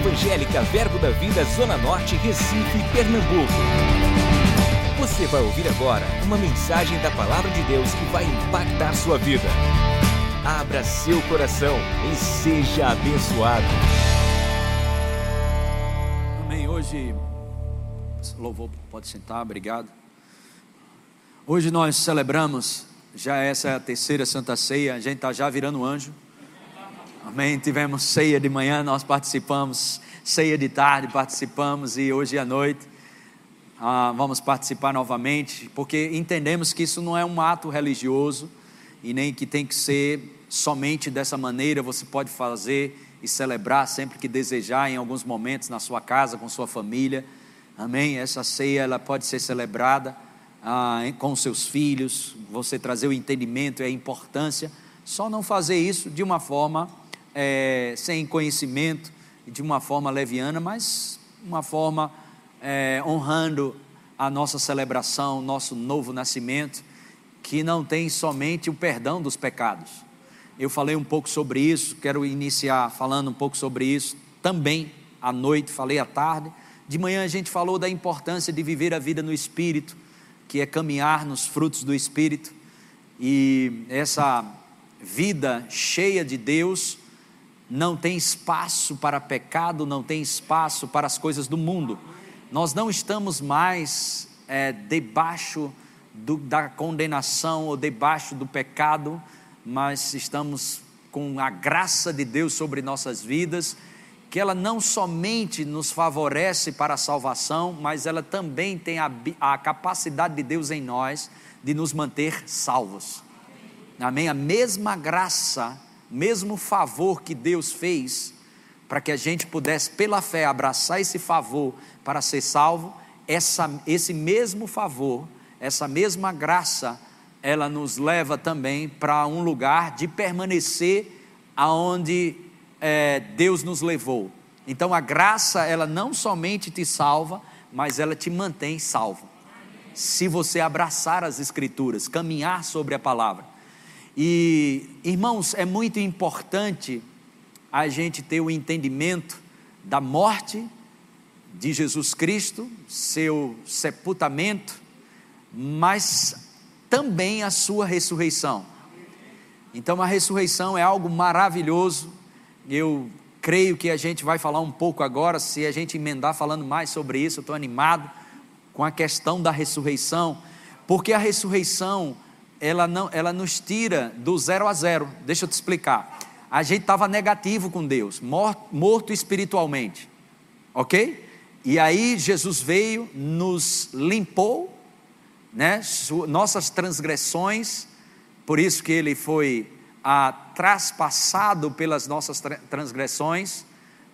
Evangélica Verbo da Vida Zona Norte, Recife, Pernambuco. Você vai ouvir agora uma mensagem da Palavra de Deus que vai impactar sua vida. Abra seu coração e seja abençoado. Amém. Hoje, louvor, pode sentar, obrigado. Hoje nós celebramos, já essa é a terceira Santa Ceia, a gente está já virando anjo. Amém. Tivemos ceia de manhã, nós participamos, ceia de tarde participamos e hoje à noite ah, vamos participar novamente, porque entendemos que isso não é um ato religioso e nem que tem que ser somente dessa maneira. Você pode fazer e celebrar sempre que desejar, em alguns momentos na sua casa, com sua família. Amém. Essa ceia ela pode ser celebrada ah, com seus filhos. Você trazer o entendimento e a importância. Só não fazer isso de uma forma é, sem conhecimento, de uma forma leviana, mas uma forma é, honrando a nossa celebração, nosso novo nascimento, que não tem somente o perdão dos pecados. Eu falei um pouco sobre isso, quero iniciar falando um pouco sobre isso também à noite, falei à tarde. De manhã a gente falou da importância de viver a vida no Espírito, que é caminhar nos frutos do Espírito. E essa vida cheia de Deus não tem espaço para pecado, não tem espaço para as coisas do mundo. Nós não estamos mais é, debaixo do, da condenação ou debaixo do pecado, mas estamos com a graça de Deus sobre nossas vidas, que ela não somente nos favorece para a salvação, mas ela também tem a, a capacidade de Deus em nós de nos manter salvos. Amém? A mesma graça mesmo favor que Deus fez para que a gente pudesse, pela fé, abraçar esse favor para ser salvo, essa, esse mesmo favor, essa mesma graça, ela nos leva também para um lugar de permanecer aonde é, Deus nos levou. Então a graça, ela não somente te salva, mas ela te mantém salvo. Se você abraçar as Escrituras, caminhar sobre a palavra. E, irmãos, é muito importante a gente ter o entendimento da morte de Jesus Cristo, seu sepultamento, mas também a sua ressurreição. Então, a ressurreição é algo maravilhoso. Eu creio que a gente vai falar um pouco agora, se a gente emendar falando mais sobre isso, eu estou animado com a questão da ressurreição, porque a ressurreição ela, não, ela nos tira do zero a zero. Deixa eu te explicar. A gente estava negativo com Deus, morto, morto espiritualmente, ok? E aí Jesus veio, nos limpou, né? Nossas transgressões, por isso que ele foi ah, traspassado pelas nossas transgressões,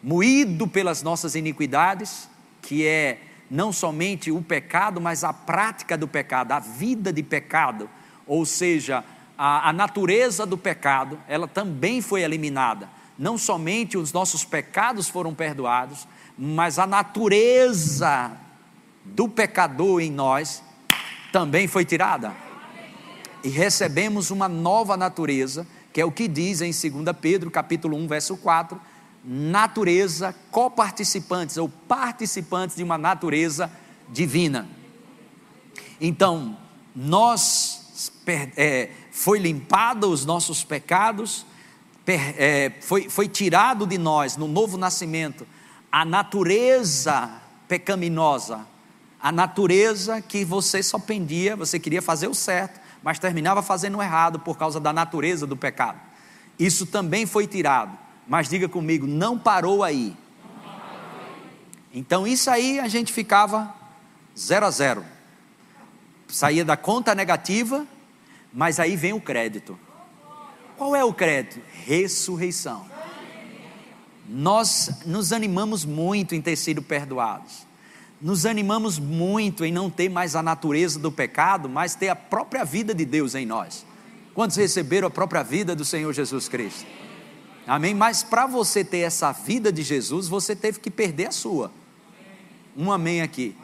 moído pelas nossas iniquidades, que é não somente o pecado, mas a prática do pecado, a vida de pecado ou seja, a, a natureza do pecado, ela também foi eliminada. Não somente os nossos pecados foram perdoados, mas a natureza do pecador em nós também foi tirada. E recebemos uma nova natureza, que é o que diz em 2 Pedro, capítulo 1, verso 4, natureza coparticipantes ou participantes de uma natureza divina. Então, nós é, foi limpado os nossos pecados, é, foi, foi tirado de nós no novo nascimento a natureza pecaminosa, a natureza que você só pendia, você queria fazer o certo, mas terminava fazendo o errado por causa da natureza do pecado. Isso também foi tirado, mas diga comigo, não parou aí. Então isso aí a gente ficava zero a zero saía da conta negativa, mas aí vem o crédito. Qual é o crédito? Ressurreição. Nós nos animamos muito em ter sido perdoados. Nos animamos muito em não ter mais a natureza do pecado, mas ter a própria vida de Deus em nós. Quantos receberam a própria vida do Senhor Jesus Cristo? Amém? Mas para você ter essa vida de Jesus, você teve que perder a sua. Um amém aqui.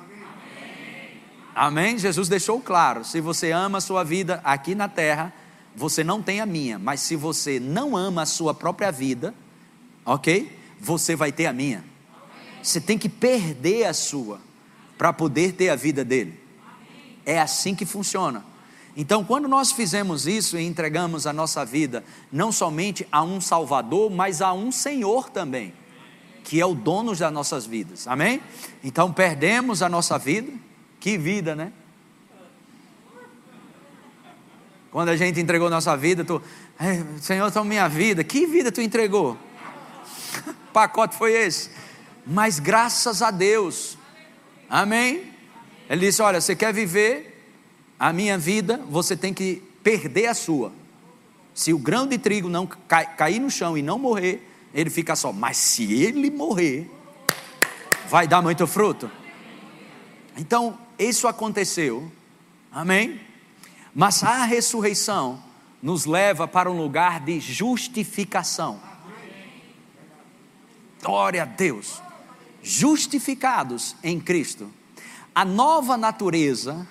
Amém? Jesus deixou claro: se você ama a sua vida aqui na terra, você não tem a minha, mas se você não ama a sua própria vida, ok? Você vai ter a minha. Você tem que perder a sua para poder ter a vida dele. É assim que funciona. Então, quando nós fizemos isso e entregamos a nossa vida não somente a um Salvador, mas a um Senhor também, que é o dono das nossas vidas. Amém? Então, perdemos a nossa vida. Que vida, né? Quando a gente entregou nossa vida, tu, Senhor, toma minha vida. Que vida tu entregou? pacote foi esse? Mas graças a Deus, amém? Ele disse: Olha, você quer viver a minha vida, você tem que perder a sua. Se o grão de trigo não cai, cair no chão e não morrer, ele fica só. Mas se ele morrer, vai dar muito fruto. Então, isso aconteceu. Amém? Mas a ressurreição nos leva para um lugar de justificação. Glória a Deus. Justificados em Cristo. A nova natureza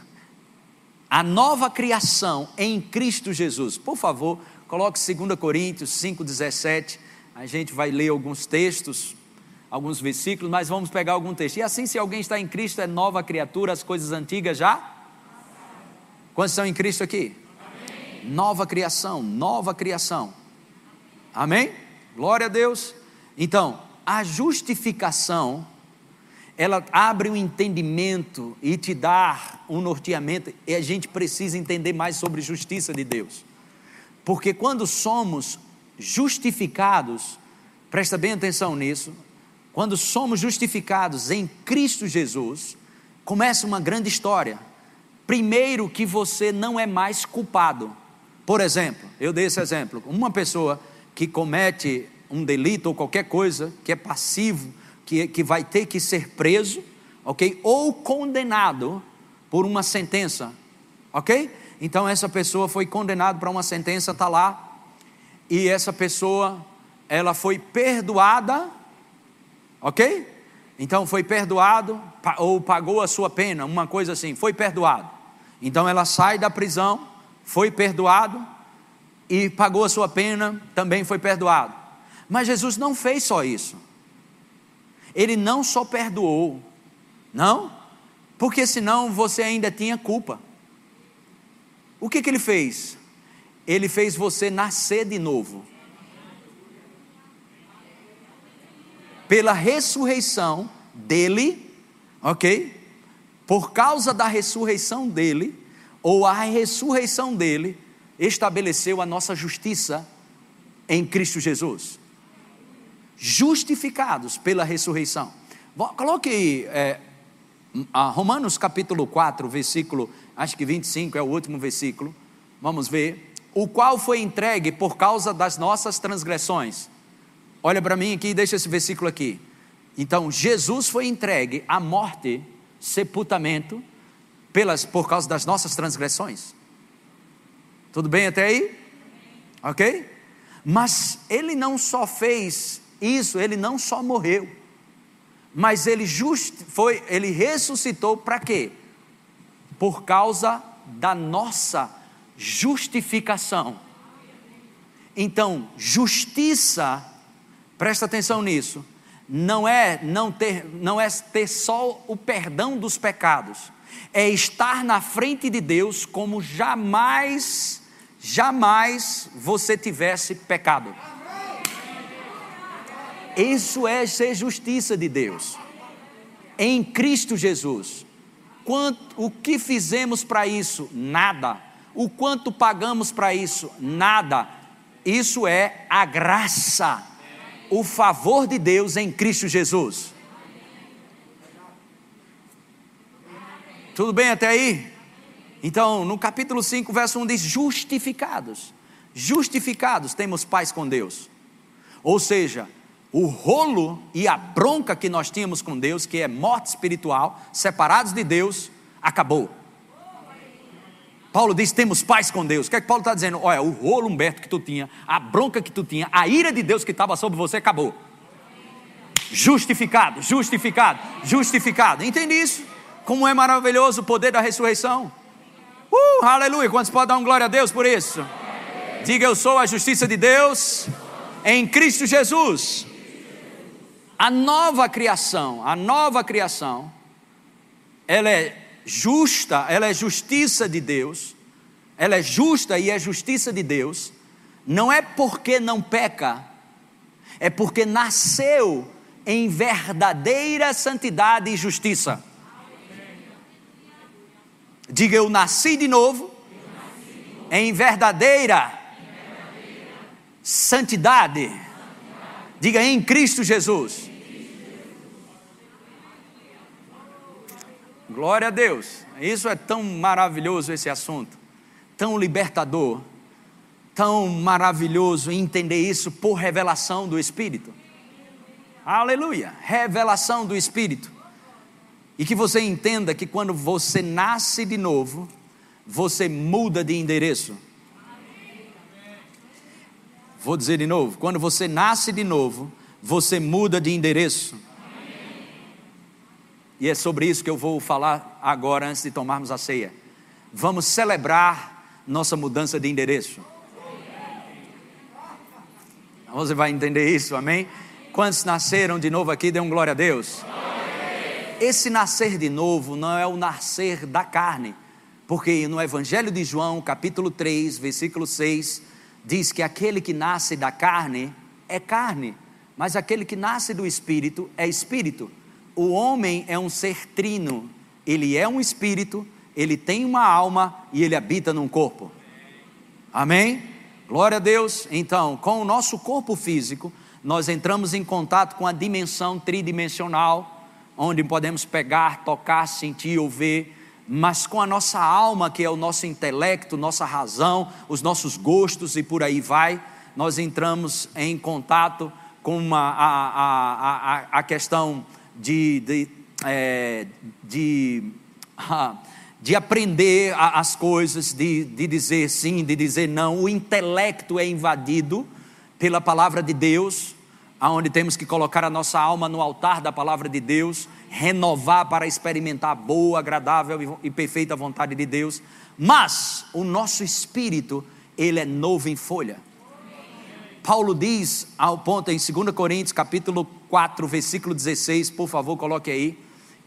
a nova criação em Cristo Jesus. Por favor, coloque 2 Coríntios 5,17. A gente vai ler alguns textos, alguns versículos, mas vamos pegar algum texto. E assim, se alguém está em Cristo, é nova criatura, as coisas antigas já. Quantos estão em Cristo aqui? Amém. Nova criação, nova criação. Amém? Glória a Deus. Então, a justificação ela abre um entendimento e te dá um norteamento, e a gente precisa entender mais sobre justiça de Deus. Porque quando somos justificados, presta bem atenção nisso, quando somos justificados em Cristo Jesus, começa uma grande história. Primeiro, que você não é mais culpado. Por exemplo, eu dei esse exemplo: uma pessoa que comete um delito ou qualquer coisa, que é passivo que, que vai ter que ser preso, ok? Ou condenado por uma sentença, ok? Então essa pessoa foi condenada para uma sentença, está lá, e essa pessoa, ela foi perdoada, ok? Então foi perdoado, ou pagou a sua pena, uma coisa assim, foi perdoado. Então ela sai da prisão, foi perdoado, e pagou a sua pena, também foi perdoado. Mas Jesus não fez só isso. Ele não só perdoou, não, porque senão você ainda tinha culpa. O que, que ele fez? Ele fez você nascer de novo. Pela ressurreição dele, ok? Por causa da ressurreição dele, ou a ressurreição dele, estabeleceu a nossa justiça em Cristo Jesus justificados pela ressurreição. Coloque é, Romanos capítulo 4, versículo, acho que 25 é o último versículo. Vamos ver. O qual foi entregue por causa das nossas transgressões. Olha para mim aqui, deixa esse versículo aqui. Então, Jesus foi entregue à morte, sepultamento, pelas, por causa das nossas transgressões. Tudo bem até aí? Ok? Mas ele não só fez isso, ele não só morreu, mas ele just, foi, ele ressuscitou para quê? Por causa da nossa justificação. Então, justiça, presta atenção nisso, não é não ter, não é ter só o perdão dos pecados, é estar na frente de Deus como jamais, jamais você tivesse pecado. Isso é ser justiça de Deus. Em Cristo Jesus. Quanto, o que fizemos para isso? Nada. O quanto pagamos para isso? Nada. Isso é a graça, o favor de Deus em Cristo Jesus. Tudo bem até aí? Então, no capítulo 5, verso 1 diz: justificados. Justificados, temos paz com Deus. Ou seja, o rolo e a bronca que nós tínhamos com Deus, que é morte espiritual, separados de Deus, acabou. Paulo diz: temos paz com Deus. O que é que Paulo está dizendo? Olha, o rolo Humberto que tu tinha, a bronca que tu tinha, a ira de Deus que estava sobre você acabou. Justificado, justificado, justificado. Entende isso? Como é maravilhoso o poder da ressurreição. Uh, aleluia. Quantos podem dar um glória a Deus por isso? Diga: Eu sou a justiça de Deus em Cristo Jesus. A nova criação, a nova criação, ela é justa, ela é justiça de Deus, ela é justa e é justiça de Deus, não é porque não peca, é porque nasceu em verdadeira santidade e justiça. Diga eu nasci de novo, em verdadeira, santidade. Diga em Cristo Jesus. Glória a Deus. Isso é tão maravilhoso esse assunto, tão libertador, tão maravilhoso entender isso por revelação do Espírito. Aleluia! Revelação do Espírito. E que você entenda que quando você nasce de novo, você muda de endereço. Vou dizer de novo: quando você nasce de novo, você muda de endereço. E é sobre isso que eu vou falar agora, antes de tomarmos a ceia. Vamos celebrar nossa mudança de endereço. Você vai entender isso, amém? Quantos nasceram de novo aqui, dê um glória a Deus. Esse nascer de novo não é o nascer da carne, porque no Evangelho de João, capítulo 3, versículo 6, diz que aquele que nasce da carne é carne, mas aquele que nasce do espírito é espírito o homem é um ser trino, ele é um espírito, ele tem uma alma e ele habita num corpo. Amém? Glória a Deus. Então, com o nosso corpo físico, nós entramos em contato com a dimensão tridimensional, onde podemos pegar, tocar, sentir ou ver, mas com a nossa alma, que é o nosso intelecto, nossa razão, os nossos gostos e por aí vai, nós entramos em contato com uma, a, a, a, a questão de, de, é, de, de aprender as coisas, de, de dizer sim, de dizer não. O intelecto é invadido pela palavra de Deus, aonde temos que colocar a nossa alma no altar da palavra de Deus, renovar para experimentar a boa, agradável e perfeita vontade de Deus. Mas o nosso espírito, ele é novo em folha. Paulo diz ao ponto em 2 Coríntios capítulo 4, versículo 16, por favor, coloque aí,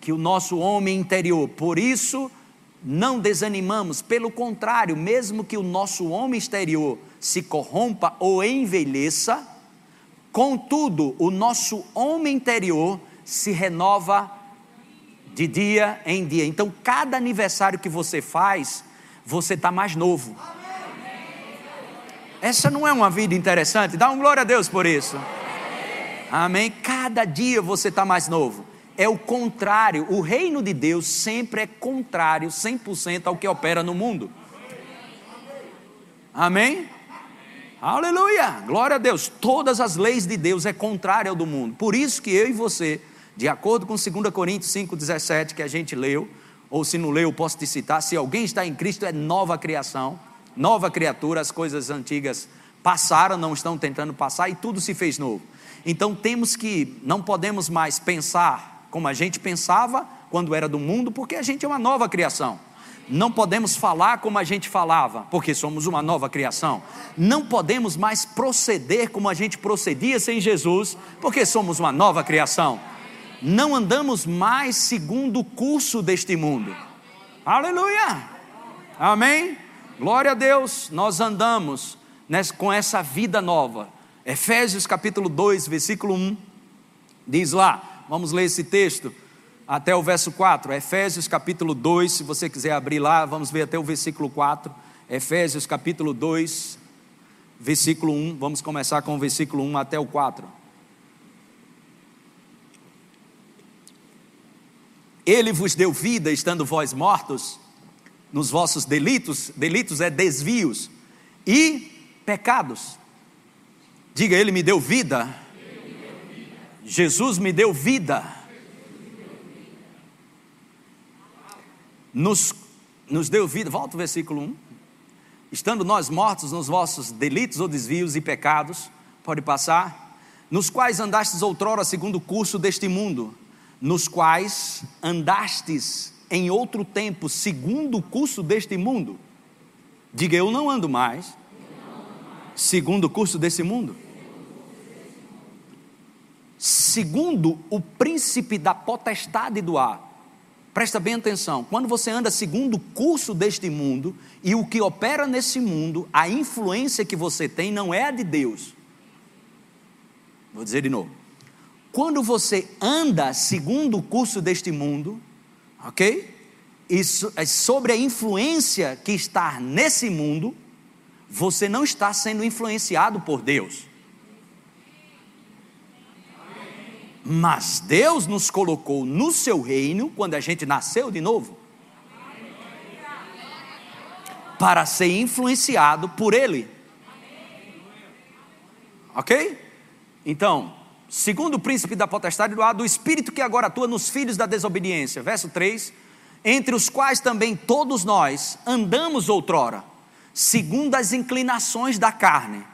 que o nosso homem interior, por isso não desanimamos, pelo contrário, mesmo que o nosso homem exterior se corrompa ou envelheça, contudo, o nosso homem interior se renova de dia em dia. Então, cada aniversário que você faz, você está mais novo. Essa não é uma vida interessante? Dá um glória a Deus por isso. Amém? Cada dia você está mais novo. É o contrário. O reino de Deus sempre é contrário 100% ao que opera no mundo. Amém? Aleluia! Glória a Deus. Todas as leis de Deus é contrária ao do mundo. Por isso que eu e você, de acordo com 2 Coríntios 5,17 que a gente leu, ou se não leu, posso te citar, se alguém está em Cristo é nova criação nova criatura, as coisas antigas passaram, não estão tentando passar e tudo se fez novo. Então temos que, não podemos mais pensar como a gente pensava quando era do mundo, porque a gente é uma nova criação. Não podemos falar como a gente falava, porque somos uma nova criação. Não podemos mais proceder como a gente procedia sem Jesus, porque somos uma nova criação. Não andamos mais segundo o curso deste mundo. Aleluia! Amém? Glória a Deus, nós andamos com essa vida nova. Efésios capítulo 2, versículo 1, diz lá, vamos ler esse texto até o verso 4. Efésios capítulo 2, se você quiser abrir lá, vamos ver até o versículo 4. Efésios capítulo 2, versículo 1, vamos começar com o versículo 1 até o 4. Ele vos deu vida, estando vós mortos nos vossos delitos, delitos é desvios e pecados. Diga, Ele me deu vida. Jesus me deu vida. Nos, nos deu vida. Volta o versículo 1. Estando nós mortos nos vossos delitos ou desvios e pecados, pode passar, nos quais andastes outrora segundo o curso deste mundo, nos quais andastes em outro tempo, segundo o curso deste mundo. Diga, eu não ando mais, segundo o curso desse mundo. segundo o príncipe da potestade do ar. Presta bem atenção, quando você anda segundo o curso deste mundo e o que opera nesse mundo, a influência que você tem não é a de Deus. Vou dizer de novo. Quando você anda segundo o curso deste mundo, ok? Isso é sobre a influência que está nesse mundo, você não está sendo influenciado por Deus. Mas Deus nos colocou no seu reino quando a gente nasceu de novo. Para ser influenciado por Ele. Ok? Então, segundo o príncipe da potestade do ar, do espírito que agora atua nos filhos da desobediência. Verso 3: Entre os quais também todos nós andamos outrora, segundo as inclinações da carne.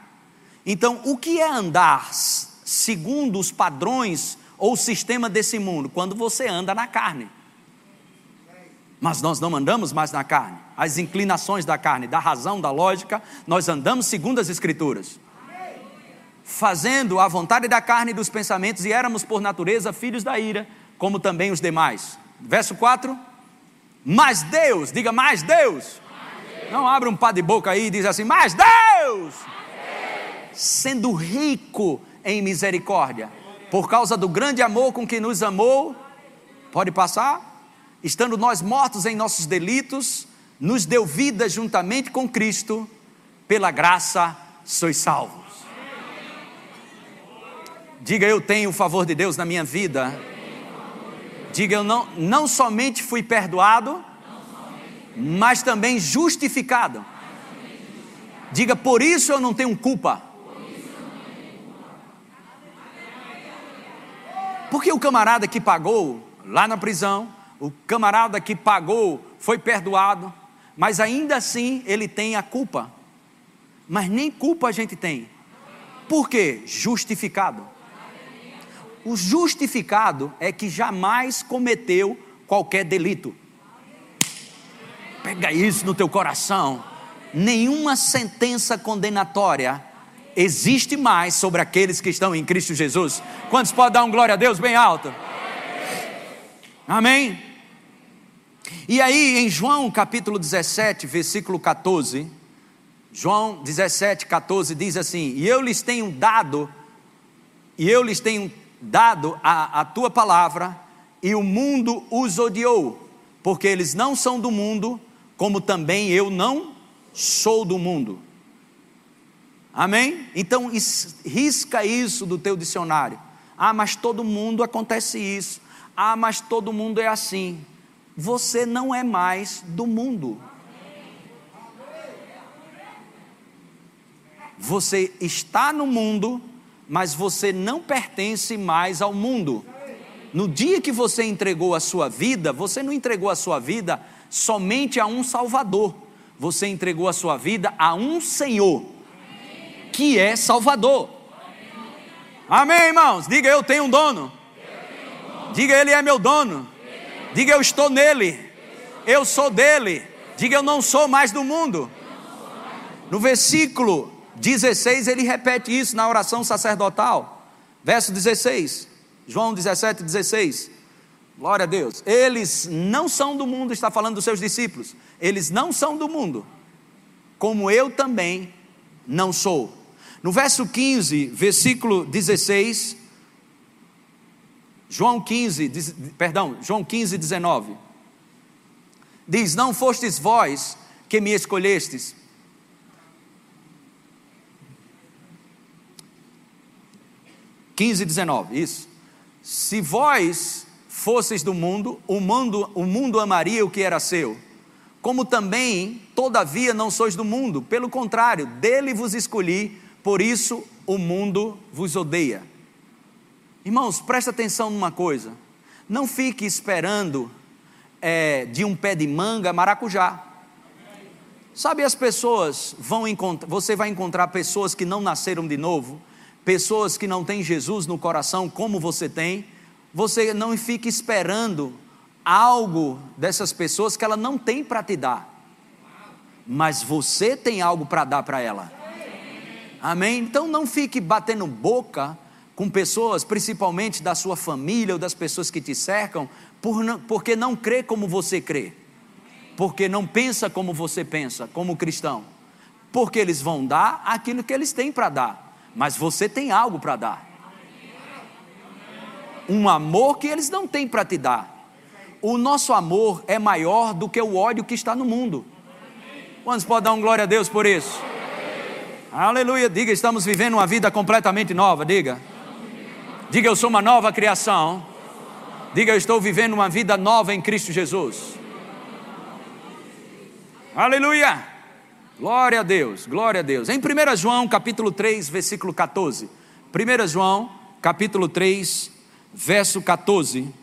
Então, o que é andar segundo os padrões ou o sistema desse mundo? Quando você anda na carne. Mas nós não andamos mais na carne. As inclinações da carne, da razão, da lógica, nós andamos segundo as Escrituras. Fazendo a vontade da carne e dos pensamentos, e éramos por natureza filhos da ira, como também os demais. Verso 4. Mas Deus, diga mais Deus. Não abre um pá de boca aí e diz assim, mas Deus, sendo rico em misericórdia por causa do grande amor com que nos amou, pode passar? Estando nós mortos em nossos delitos, nos deu vida juntamente com Cristo, pela graça sois salvos. Diga eu tenho o favor de Deus na minha vida. Diga eu não, não somente fui perdoado, mas também justificado. Diga por isso eu não tenho culpa. Porque o camarada que pagou lá na prisão, o camarada que pagou foi perdoado, mas ainda assim ele tem a culpa. Mas nem culpa a gente tem. Por quê? Justificado. O justificado é que jamais cometeu qualquer delito. Pega isso no teu coração. Nenhuma sentença condenatória existe mais sobre aqueles que estão em Cristo Jesus. Quantos podem dar um glória a Deus bem alto? Amém? E aí, em João capítulo 17, versículo 14, João 17, 14 diz assim: E eu lhes tenho dado, e eu lhes tenho dado a, a tua palavra, e o mundo os odiou, porque eles não são do mundo, como também eu não sou do mundo. Amém? Então risca isso do teu dicionário. Ah, mas todo mundo acontece isso. Ah, mas todo mundo é assim. Você não é mais do mundo. Você está no mundo, mas você não pertence mais ao mundo. No dia que você entregou a sua vida, você não entregou a sua vida somente a um Salvador, você entregou a sua vida a um Senhor que é Salvador. Amém, irmãos? Diga eu tenho um dono. Diga ele é meu dono. Diga eu estou nele. Eu sou dele. Diga eu não sou mais do mundo. No versículo 16 ele repete isso na oração sacerdotal. Verso 16. João 17, 16. Glória a Deus. Eles não são do mundo, está falando dos seus discípulos. Eles não são do mundo, como eu também não sou. No verso 15, versículo 16, João 15, perdão, João 15, 19. Diz: Não fostes vós que me escolhestes. Quinze, 19, isso. Se vós fosseis do mundo, o mundo, o mundo amaria o que era seu. Como também, todavia, não sois do mundo, pelo contrário, dele vos escolhi por isso o mundo vos odeia. Irmãos, presta atenção numa coisa: não fique esperando é, de um pé de manga maracujá. Sabe, as pessoas vão encontrar, você vai encontrar pessoas que não nasceram de novo, pessoas que não têm Jesus no coração como você tem. Você não fique esperando algo dessas pessoas que ela não tem para te dar, mas você tem algo para dar para ela. Amém? Então não fique batendo boca com pessoas, principalmente da sua família ou das pessoas que te cercam, por não, porque não crê como você crê, porque não pensa como você pensa, como cristão, porque eles vão dar aquilo que eles têm para dar, mas você tem algo para dar, um amor que eles não têm para te dar. O nosso amor é maior do que o ódio que está no mundo. Quantos podem dar um glória a Deus por isso? Aleluia. Diga, estamos vivendo uma vida completamente nova. Diga. Diga, eu sou uma nova criação. Diga, eu estou vivendo uma vida nova em Cristo Jesus. Aleluia. Glória a Deus, glória a Deus. Em 1 João, capítulo 3, versículo 14. 1 João, capítulo 3, verso 14.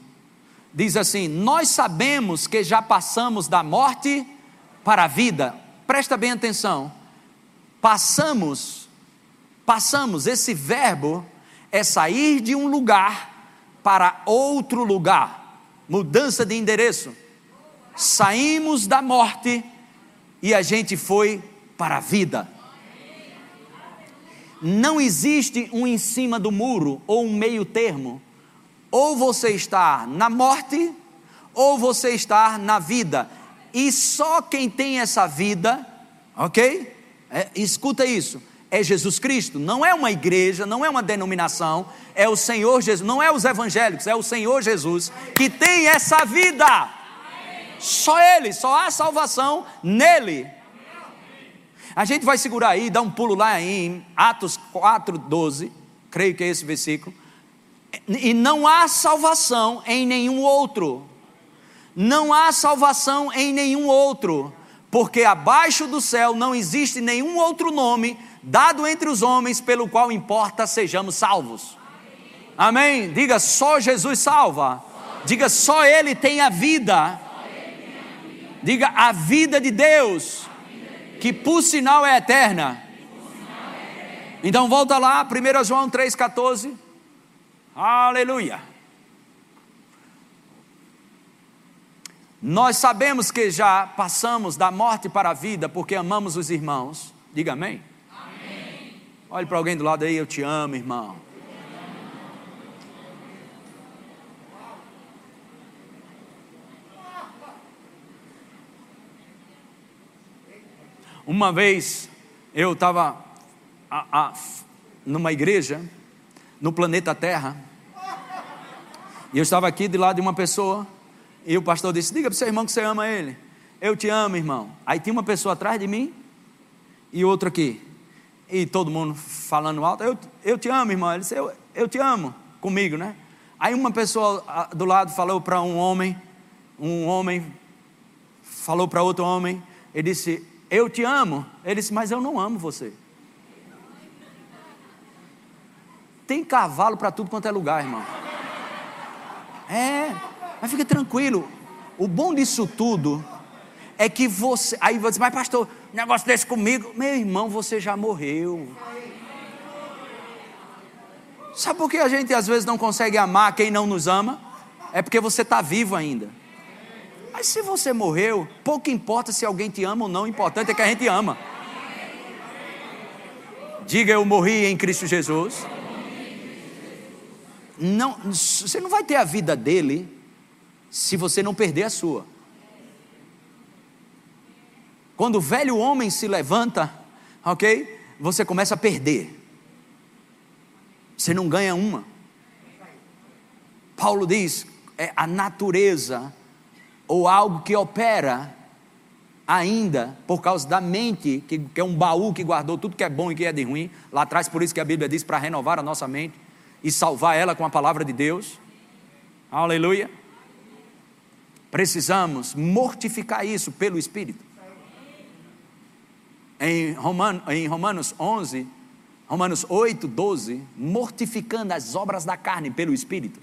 Diz assim: Nós sabemos que já passamos da morte para a vida. Presta bem atenção. Passamos, passamos, esse verbo é sair de um lugar para outro lugar, mudança de endereço. Saímos da morte e a gente foi para a vida. Não existe um em cima do muro ou um meio termo. Ou você está na morte, ou você está na vida. E só quem tem essa vida, ok? É, escuta isso é Jesus Cristo, não é uma igreja, não é uma denominação, é o Senhor Jesus, não é os evangélicos, é o Senhor Jesus que tem essa vida. Só Ele, só há salvação nele. A gente vai segurar aí, dar um pulo lá em Atos 4, 12, creio que é esse versículo. E não há salvação em nenhum outro. Não há salvação em nenhum outro, porque abaixo do céu não existe nenhum outro nome dado entre os homens, pelo qual importa sejamos salvos. Amém? Diga só Jesus salva. Diga só Ele tem a vida. Diga a vida de Deus, que por sinal é eterna. Então volta lá, 1 João 3,14. Aleluia. Nós sabemos que já passamos da morte para a vida porque amamos os irmãos. Diga amém. Olhe para alguém do lado aí, eu te amo, irmão. Uma vez eu estava numa igreja no planeta Terra e eu estava aqui de lado de uma pessoa e o pastor disse: Diga para o seu irmão que você ama ele. Eu te amo, irmão. Aí tinha uma pessoa atrás de mim e outra aqui e todo mundo falando alto, eu, eu te amo, irmão. Ele disse, eu, eu te amo, comigo, né? Aí uma pessoa do lado falou para um homem, um homem falou para outro homem, ele disse, eu te amo. Ele disse, mas eu não amo você. Tem cavalo para tudo quanto é lugar, irmão. É, mas fica tranquilo. O bom disso tudo é que você. Aí você, mas pastor, negócio desse comigo. Meu irmão, você já morreu. Sabe por que a gente às vezes não consegue amar quem não nos ama? É porque você está vivo ainda. Mas se você morreu, pouco importa se alguém te ama ou não, o importante é que a gente ama. Diga eu morri em Cristo Jesus. Não, você não vai ter a vida dele se você não perder a sua. Quando o velho homem se levanta, ok? Você começa a perder. Você não ganha uma. Paulo diz: é a natureza ou algo que opera ainda por causa da mente, que, que, é um baú que guardou tudo que é bom e que é de ruim. Lá atrás, por isso que a Bíblia diz para renovar a nossa mente e salvar ela com a palavra de Deus. Aleluia. Precisamos mortificar isso pelo Espírito em, em Romanos 11, Romanos 8, 12, mortificando as obras da carne pelo Espírito.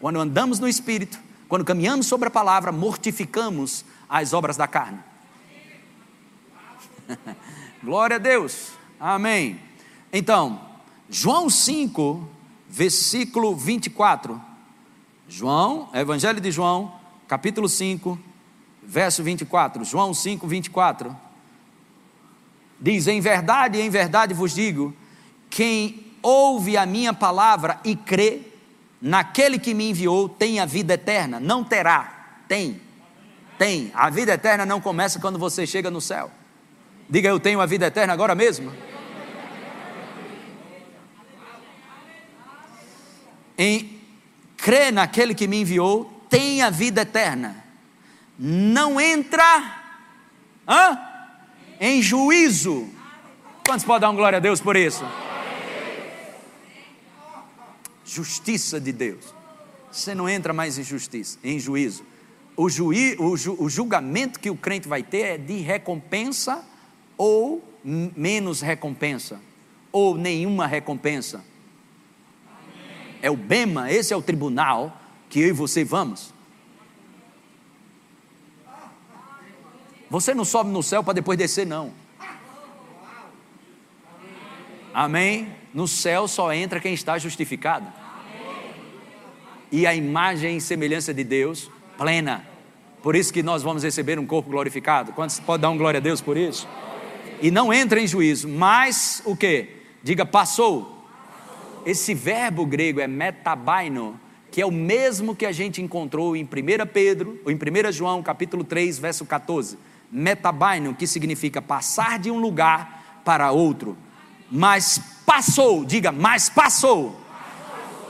Quando andamos no Espírito, quando caminhamos sobre a palavra, mortificamos as obras da carne. Glória a Deus, amém. Então, João 5, versículo 24. João, Evangelho de João, capítulo 5, verso 24. João 5, 24. Diz: Em verdade, em verdade vos digo: quem ouve a minha palavra e crê naquele que me enviou tem a vida eterna. Não terá, tem. Tem. A vida eterna não começa quando você chega no céu. Diga, eu tenho a vida eterna agora mesmo. Em crê naquele que me enviou, tem a vida eterna. Não entra hã? em juízo. Quantos podem dar um glória a Deus por isso? Justiça de Deus. Você não entra mais em justiça, em juízo. O, juí, o, ju, o julgamento que o crente vai ter é de recompensa ou menos recompensa, ou nenhuma recompensa. É o Bema, esse é o tribunal que eu e você vamos. Você não sobe no céu para depois descer, não. Amém? No céu só entra quem está justificado. E a imagem e semelhança de Deus plena. Por isso que nós vamos receber um corpo glorificado. Quantos pode dar um glória a Deus por isso? E não entra em juízo, mas o que? Diga passou. Esse verbo grego é metabaino, que é o mesmo que a gente encontrou em 1 Pedro, ou em 1 João, capítulo 3, verso 14 metabaino, que significa passar de um lugar para outro. Mas passou, diga, mas passou.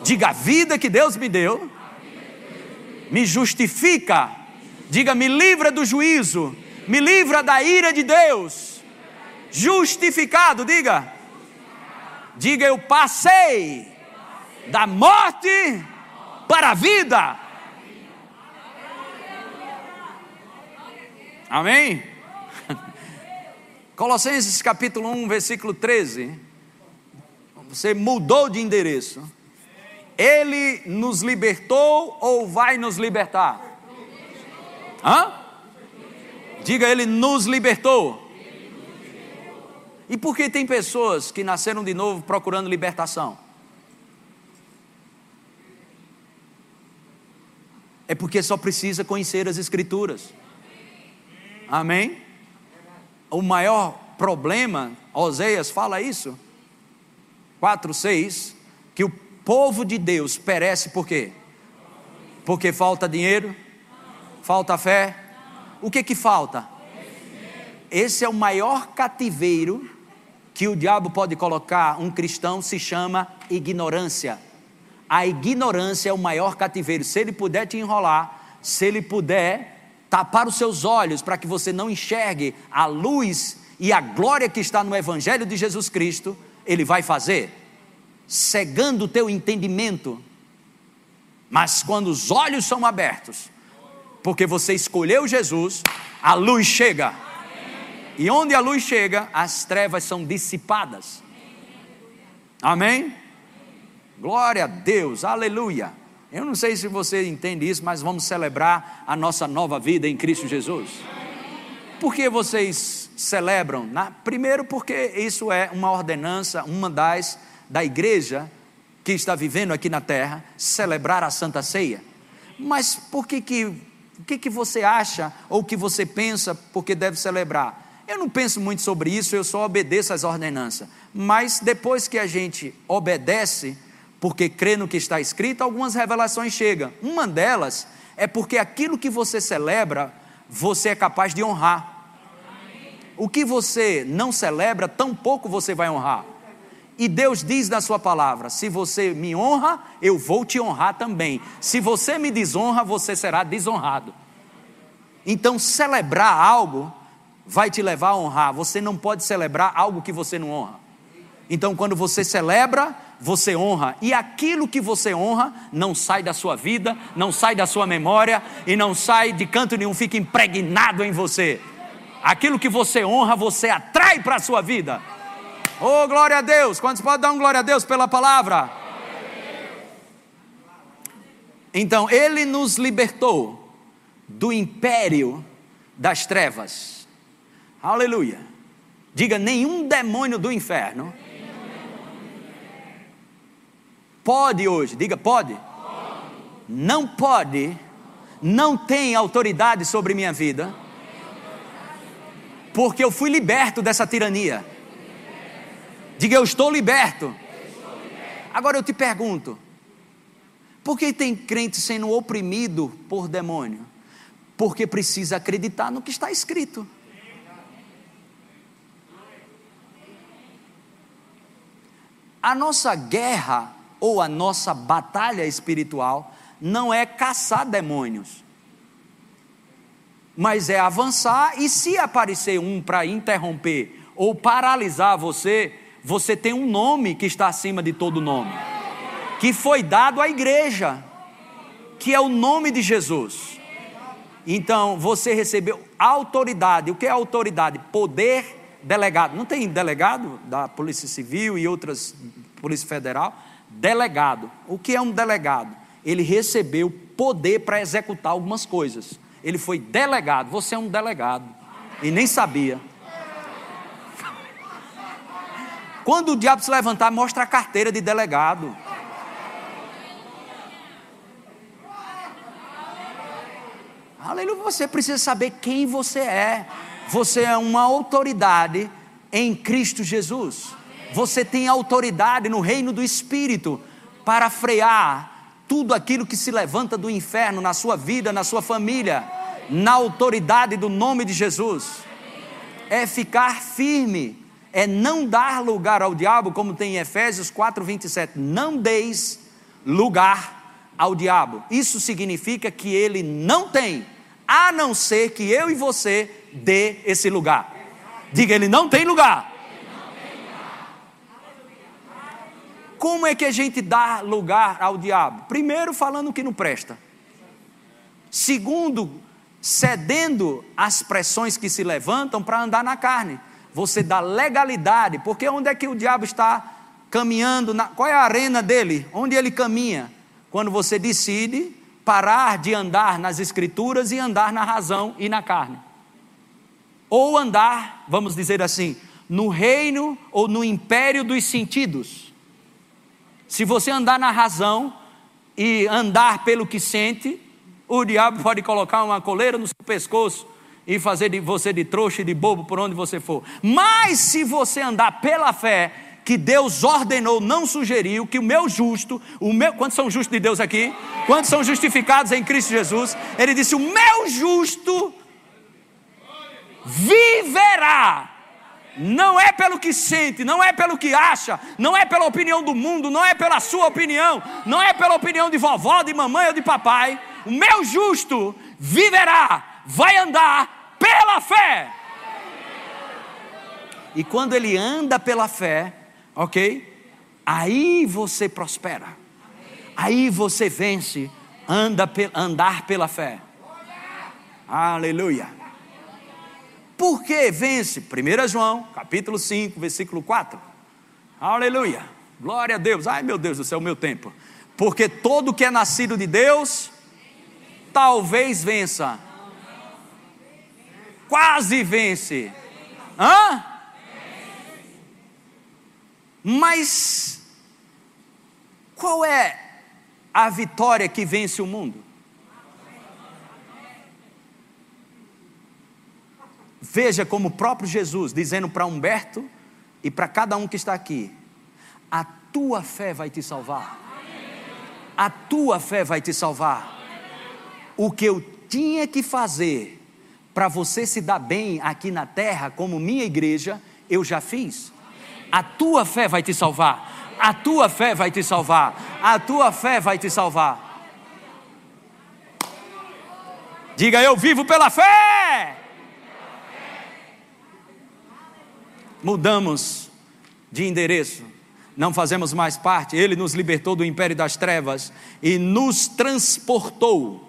Diga, a vida que Deus me deu me justifica. Diga, me livra do juízo, me livra da ira de Deus. Justificado, diga. Diga, eu passei da morte para a vida. Amém? Colossenses capítulo 1, versículo 13. Você mudou de endereço. Ele nos libertou ou vai nos libertar? Hã? Diga, ele nos libertou. E por que tem pessoas que nasceram de novo procurando libertação? É porque só precisa conhecer as Escrituras. Amém? O maior problema, Oséias fala isso, 4, 6, que o povo de Deus perece por quê? Porque falta dinheiro? Falta fé? O que que falta? Esse é o maior cativeiro que o diabo pode colocar um cristão, se chama ignorância. A ignorância é o maior cativeiro. Se ele puder te enrolar, se ele puder tapar os seus olhos para que você não enxergue a luz e a glória que está no Evangelho de Jesus Cristo, Ele vai fazer, cegando o teu entendimento. Mas quando os olhos são abertos, porque você escolheu Jesus, a luz chega. E onde a luz chega, as trevas são dissipadas. Amém? Glória a Deus, aleluia. Eu não sei se você entende isso, mas vamos celebrar a nossa nova vida em Cristo Jesus. Por que vocês celebram? Primeiro, porque isso é uma ordenança, uma das da igreja que está vivendo aqui na terra, celebrar a Santa Ceia. Mas por que que, que, que você acha ou que você pensa porque deve celebrar? Eu não penso muito sobre isso, eu só obedeço às ordenanças. Mas depois que a gente obedece, porque crê no que está escrito, algumas revelações chegam. Uma delas é porque aquilo que você celebra, você é capaz de honrar. O que você não celebra, tão pouco você vai honrar. E Deus diz na Sua palavra: se você me honra, eu vou te honrar também. Se você me desonra, você será desonrado. Então, celebrar algo vai te levar a honrar. Você não pode celebrar algo que você não honra. Então, quando você celebra, você honra, e aquilo que você honra não sai da sua vida, não sai da sua memória e não sai de canto nenhum, fica impregnado em você. Aquilo que você honra, você atrai para a sua vida. Oh, glória a Deus! Quantos podem dar um glória a Deus pela palavra? Então, Ele nos libertou do império das trevas. Aleluia. Diga: nenhum demônio do inferno Pode hoje, diga pode. Não pode, não tem autoridade sobre minha vida, porque eu fui liberto dessa tirania. Diga eu estou liberto Agora eu te pergunto: por que tem crente sendo oprimido por demônio? Porque precisa acreditar no que está escrito. A nossa guerra ou a nossa batalha espiritual não é caçar demônios, mas é avançar e se aparecer um para interromper ou paralisar você, você tem um nome que está acima de todo nome, que foi dado à igreja, que é o nome de Jesus. Então você recebeu autoridade. O que é autoridade? Poder delegado. Não tem delegado da Polícia Civil e outras, Polícia Federal? Delegado. O que é um delegado? Ele recebeu poder para executar algumas coisas. Ele foi delegado. Você é um delegado. E nem sabia. Quando o diabo se levantar, mostra a carteira de delegado. Aleluia, você precisa saber quem você é. Você é uma autoridade em Cristo Jesus. Você tem autoridade no reino do Espírito para frear tudo aquilo que se levanta do inferno na sua vida, na sua família, na autoridade do nome de Jesus. É ficar firme, é não dar lugar ao diabo, como tem em Efésios 4, 27. Não deis lugar ao diabo. Isso significa que ele não tem, a não ser que eu e você dê esse lugar. Diga, ele não tem lugar. Como é que a gente dá lugar ao diabo? Primeiro, falando que não presta. Segundo, cedendo às pressões que se levantam para andar na carne. Você dá legalidade, porque onde é que o diabo está caminhando? Na, qual é a arena dele? Onde ele caminha? Quando você decide parar de andar nas escrituras e andar na razão e na carne ou andar, vamos dizer assim, no reino ou no império dos sentidos. Se você andar na razão e andar pelo que sente, o diabo pode colocar uma coleira no seu pescoço e fazer de você de trouxa e de bobo por onde você for. Mas se você andar pela fé, que Deus ordenou, não sugeriu, que o meu justo, o meu, quantos são justos de Deus aqui? Quantos são justificados em Cristo Jesus? Ele disse: O meu justo viverá. Não é pelo que sente, não é pelo que acha, não é pela opinião do mundo, não é pela sua opinião, não é pela opinião de vovó, de mamãe ou de papai. O meu justo viverá, vai andar pela fé. E quando ele anda pela fé, ok? Aí você prospera, aí você vence, anda andar pela fé. Aleluia. Por que vence? 1 João, capítulo 5, versículo 4. Aleluia. Glória a Deus. Ai, meu Deus do céu, meu tempo. Porque todo que é nascido de Deus, talvez vença. Quase vence. Hã? Mas qual é a vitória que vence o mundo? Veja como o próprio Jesus dizendo para Humberto e para cada um que está aqui: a tua fé vai te salvar. A tua fé vai te salvar. O que eu tinha que fazer para você se dar bem aqui na terra, como minha igreja, eu já fiz. A tua fé vai te salvar. A tua fé vai te salvar. A tua fé vai te salvar. Diga eu vivo pela fé. Mudamos de endereço, não fazemos mais parte, Ele nos libertou do império das trevas e nos transportou.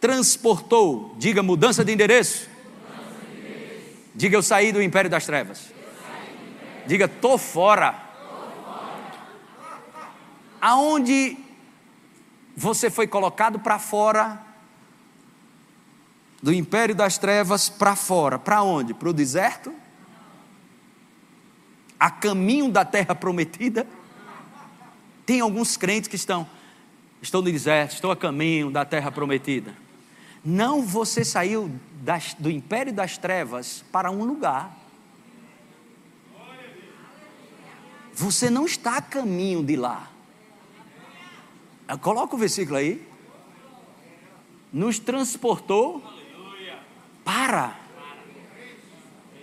Transportou, diga mudança de endereço. Diga eu saí do império das trevas. Diga tô fora. tô fora. Aonde você foi colocado para fora do império das trevas para fora? Para onde? Para o deserto? A caminho da terra prometida. Tem alguns crentes que estão, estão no deserto, estão a caminho da terra prometida. Não você saiu das, do império das trevas para um lugar. Você não está a caminho de lá. Coloca o versículo aí. Nos transportou para.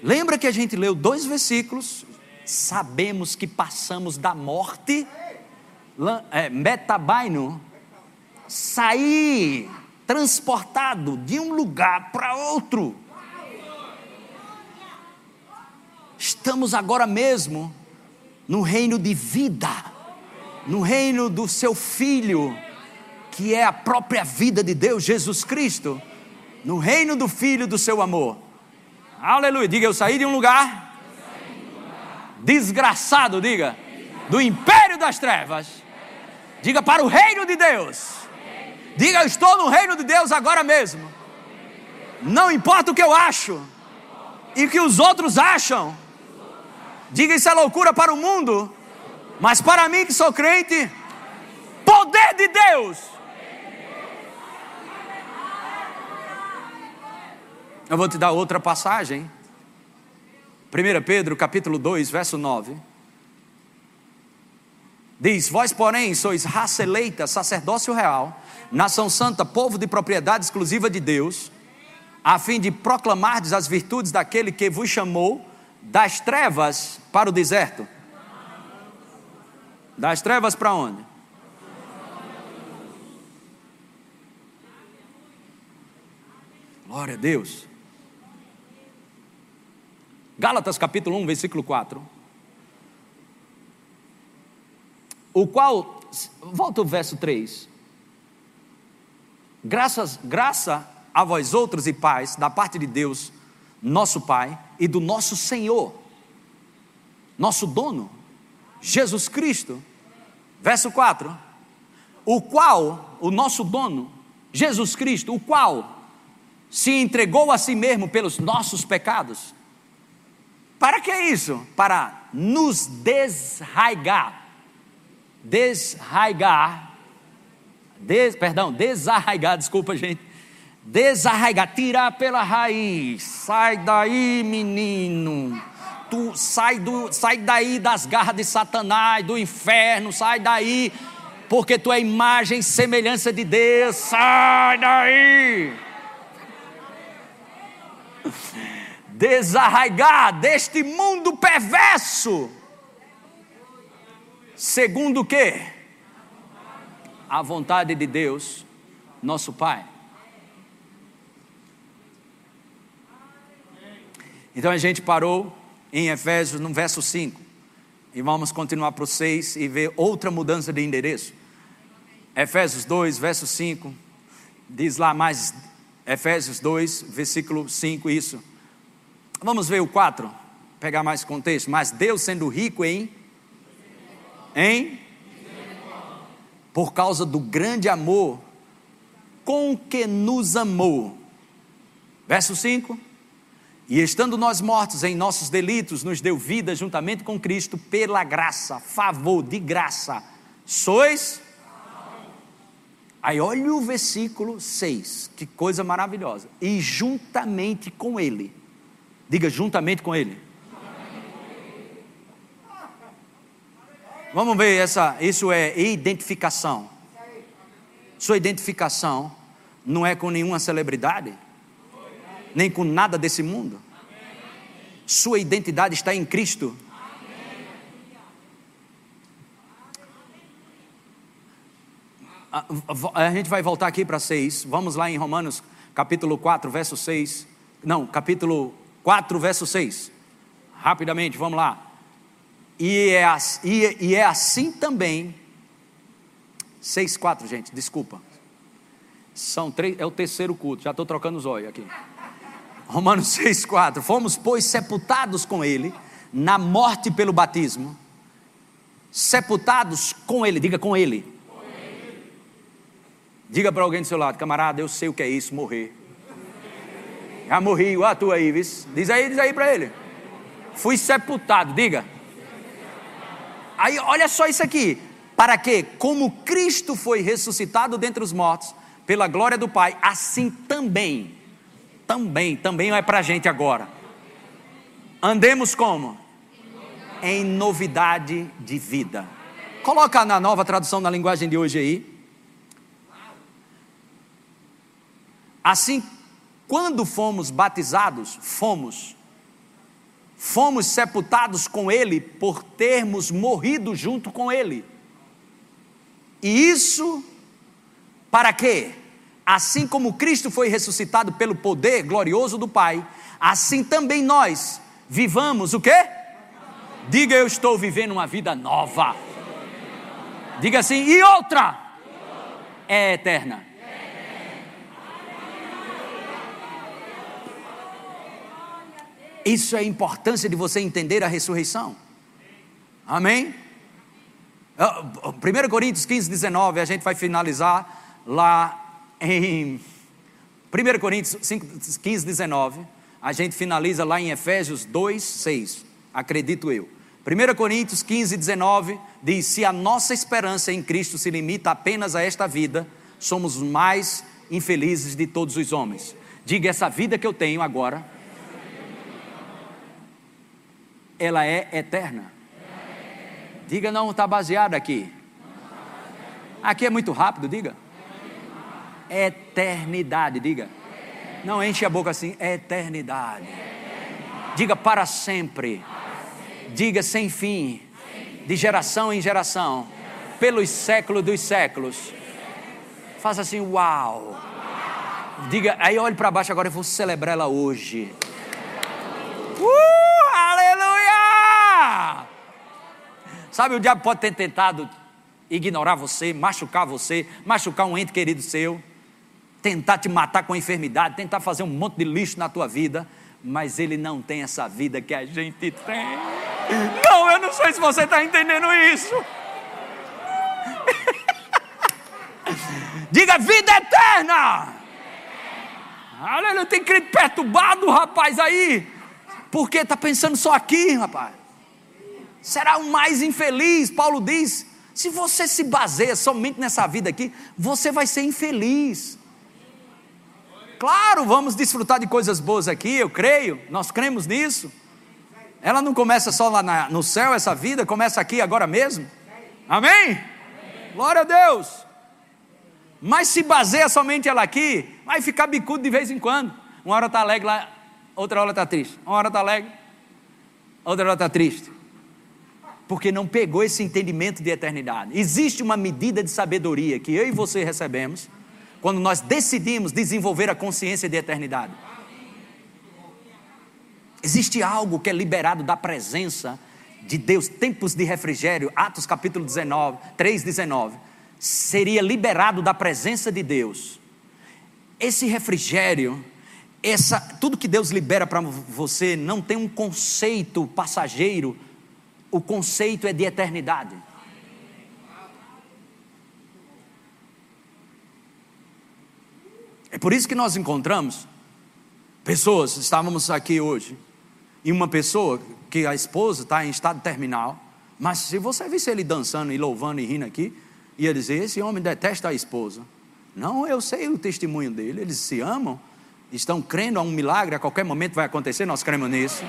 Lembra que a gente leu dois versículos? Sabemos que passamos da morte, é, metabaino, sair transportado de um lugar para outro. Estamos agora mesmo no reino de vida, no reino do seu Filho, que é a própria vida de Deus, Jesus Cristo, no reino do Filho do seu amor. Aleluia. Diga, eu saí de um lugar, desgraçado, diga, do império das trevas. Diga para o reino de Deus. Diga, eu estou no reino de Deus agora mesmo. Não importa o que eu acho e o que os outros acham. Diga isso é loucura para o mundo, mas para mim que sou crente, poder de Deus. Eu vou te dar outra passagem. 1 Pedro capítulo 2, verso 9. Diz: Vós, porém, sois raça eleita, sacerdócio real, nação santa, povo de propriedade exclusiva de Deus, a fim de proclamardes as virtudes daquele que vos chamou das trevas para o deserto? Das trevas para onde? Glória a Deus. Gálatas capítulo 1, versículo 4. O qual, volta o verso 3. Graças, graça a vós outros e pais, da parte de Deus, nosso Pai, e do nosso Senhor, nosso dono, Jesus Cristo. Verso 4: O qual, o nosso dono, Jesus Cristo, o qual se entregou a si mesmo pelos nossos pecados. Para que isso? Para nos desraigar. Desraigar. Des, perdão, desarraigar, desculpa, gente desarraigar, tirar pela raiz. Sai daí, menino. Tu sai, do, sai daí das garras de Satanás, do inferno, sai daí, porque tu é imagem e semelhança de Deus. Sai daí. Desarraigar deste mundo perverso. Segundo o que? A vontade de Deus, nosso Pai. Então a gente parou em Efésios, no verso 5. E vamos continuar para o 6 e ver outra mudança de endereço. Efésios 2, verso 5. Diz lá mais, Efésios 2, versículo 5, isso. Vamos ver o 4, pegar mais contexto. Mas Deus sendo rico em. Em? Por causa do grande amor com que nos amou. Verso 5 e estando nós mortos em nossos delitos, nos deu vida juntamente com Cristo pela graça, favor, de graça. Sois. Aí olha o versículo 6, que coisa maravilhosa. E juntamente com Ele. Diga juntamente com Ele. Vamos ver essa, isso é identificação. Sua identificação não é com nenhuma celebridade nem com nada desse mundo. Sua identidade está em Cristo. A, gente vai voltar aqui para 6. Vamos lá em Romanos, capítulo 4, verso 6. Não, capítulo 4, verso 6. Rapidamente, vamos lá. E é, e, e é assim também. 6, 4, gente, desculpa. São três, é o terceiro culto, já estou trocando os olhos aqui. Romanos 6,4: Fomos, pois, sepultados com Ele na morte pelo batismo, sepultados com Ele, diga com Ele. Com ele. Diga para alguém do seu lado, camarada, eu sei o que é isso, morrer já morri, olha tu aí, vice. Diz aí, diz aí para ele. Fui sepultado, diga. Aí, olha só isso aqui. Para que, como Cristo foi ressuscitado dentre os mortos, pela glória do Pai, assim também, também, também é para a gente agora. Andemos como? Em novidade de vida. Coloca na nova tradução na linguagem de hoje aí. Assim quando fomos batizados, fomos fomos sepultados com Ele por termos morrido junto com Ele. E isso para quê? Assim como Cristo foi ressuscitado pelo poder glorioso do Pai, assim também nós vivamos o quê? Diga eu estou vivendo uma vida nova. Diga assim, e outra é eterna. Isso é a importância de você entender a ressurreição. Amém? 1 ah, Coríntios 15, 19, a gente vai finalizar lá em 1 Coríntios 5, 15, 19. A gente finaliza lá em Efésios 2, 6. Acredito eu. 1 Coríntios 15, 19 diz: Se a nossa esperança em Cristo se limita apenas a esta vida, somos os mais infelizes de todos os homens. Diga, essa vida que eu tenho agora ela é eterna. Diga, não está baseada aqui. Aqui é muito rápido, diga. Eternidade, diga. Não enche a boca assim, eternidade. Diga para sempre. Diga sem fim. De geração em geração. Pelos séculos dos séculos. Faça assim, uau. Diga, aí olhe para baixo agora, eu vou celebrar ela hoje. Sabe, o diabo pode ter tentado ignorar você, machucar você, machucar um ente querido seu, tentar te matar com enfermidade, tentar fazer um monte de lixo na tua vida, mas ele não tem essa vida que a gente tem. Não, eu não sei se você está entendendo isso. Diga vida eterna. Aleluia, tem crente perturbado, rapaz, aí. Porque está pensando só aqui, rapaz será o mais infeliz. Paulo diz: se você se baseia somente nessa vida aqui, você vai ser infeliz. Claro, vamos desfrutar de coisas boas aqui, eu creio, nós cremos nisso. Ela não começa só lá no céu, essa vida, começa aqui agora mesmo. Amém? Amém? Glória a Deus. Mas se baseia somente ela aqui, vai ficar bicudo de vez em quando. Uma hora está alegre, lá, outra hora está triste. Uma hora está alegre, outra hora está triste porque não pegou esse entendimento de eternidade. Existe uma medida de sabedoria que eu e você recebemos quando nós decidimos desenvolver a consciência de eternidade. Existe algo que é liberado da presença de Deus, tempos de refrigério, Atos capítulo 19, 3, 19, seria liberado da presença de Deus. Esse refrigério, essa, tudo que Deus libera para você não tem um conceito passageiro o conceito é de eternidade. É por isso que nós encontramos pessoas, estávamos aqui hoje, e uma pessoa que a esposa está em estado terminal, mas se você visse ele dançando e louvando e rindo aqui, ia dizer: esse homem detesta a esposa. Não, eu sei o testemunho dele, eles se amam, estão crendo a um milagre, a qualquer momento vai acontecer, nós cremos nisso.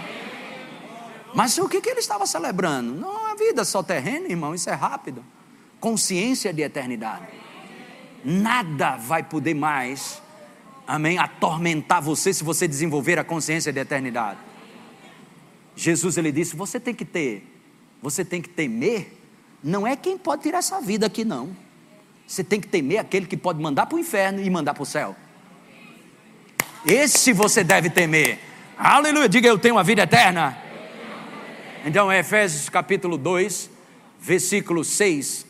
Mas o que, que ele estava celebrando? Não a vida só terrena, irmão, isso é rápido. Consciência de eternidade. Nada vai poder mais, amém, atormentar você se você desenvolver a consciência de eternidade. Jesus ele disse: você tem que ter, você tem que temer, não é quem pode tirar essa vida aqui, não. Você tem que temer aquele que pode mandar para o inferno e mandar para o céu. Esse você deve temer. Aleluia, diga eu tenho uma vida eterna. Então, Efésios capítulo 2, versículo 6.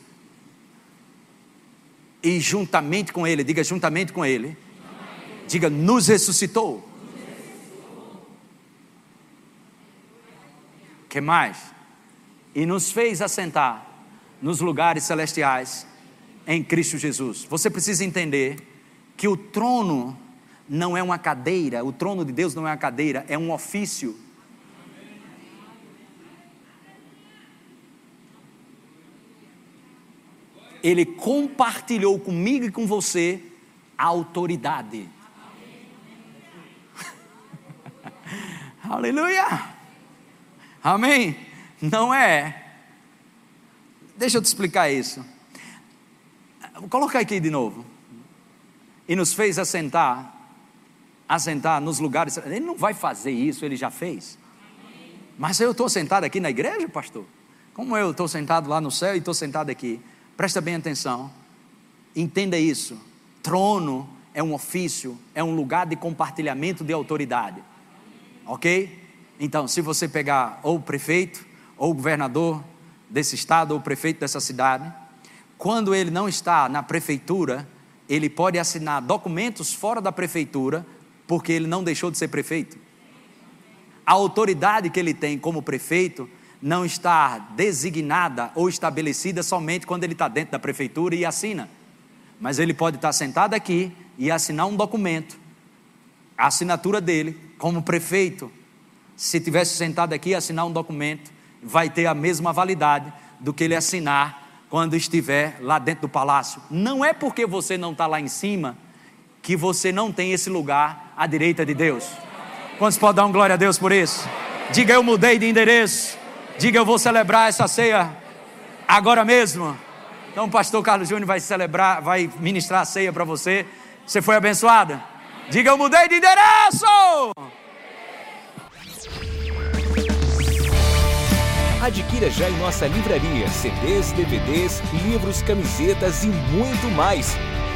E juntamente com Ele, diga juntamente com Ele, diga nos ressuscitou. que mais? E nos fez assentar nos lugares celestiais em Cristo Jesus. Você precisa entender que o trono não é uma cadeira, o trono de Deus não é uma cadeira, é um ofício. Ele compartilhou comigo e com você a autoridade. Aleluia! Amém? Não é. Deixa eu te explicar isso. Coloca aqui de novo. E nos fez assentar assentar nos lugares. Ele não vai fazer isso, ele já fez. Mas eu estou sentado aqui na igreja, pastor? Como eu estou sentado lá no céu e estou sentado aqui? Presta bem atenção. Entenda isso. Trono é um ofício, é um lugar de compartilhamento de autoridade. Ok? Então, se você pegar ou o prefeito, ou o governador desse estado, ou o prefeito dessa cidade, quando ele não está na prefeitura, ele pode assinar documentos fora da prefeitura, porque ele não deixou de ser prefeito. A autoridade que ele tem como prefeito não está designada ou estabelecida somente quando ele está dentro da prefeitura e assina. Mas ele pode estar sentado aqui e assinar um documento, a assinatura dele, como prefeito. Se tivesse sentado aqui e assinar um documento, vai ter a mesma validade do que ele assinar quando estiver lá dentro do palácio. Não é porque você não está lá em cima que você não tem esse lugar à direita de Deus. Quantos podem dar um glória a Deus por isso? Diga eu mudei de endereço. Diga eu vou celebrar essa ceia agora mesmo. Então o pastor Carlos Júnior vai celebrar, vai ministrar a ceia para você. Você foi abençoada? Diga eu mudei de endereço. Adquira já em nossa livraria CDs, DVDs, livros, camisetas e muito mais.